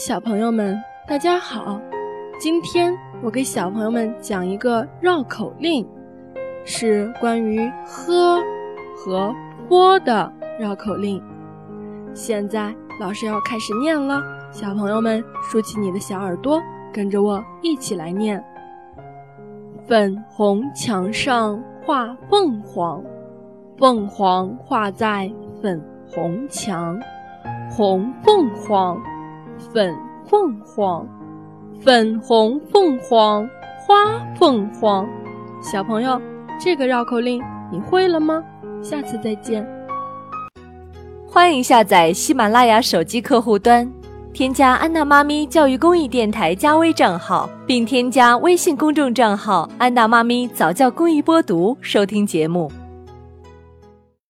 小朋友们，大家好！今天我给小朋友们讲一个绕口令，是关于“喝”和“泼”的绕口令。现在老师要开始念了，小朋友们竖起你的小耳朵，跟着我一起来念：粉红墙上画凤凰，凤凰画在粉红墙，红凤凰。粉凤凰，粉红凤凰，花凤凰。小朋友，这个绕口令你会了吗？下次再见。欢迎下载喜马拉雅手机客户端，添加安娜妈咪教育公益电台加微账号，并添加微信公众账号“安娜妈咪早教公益播读”收听节目。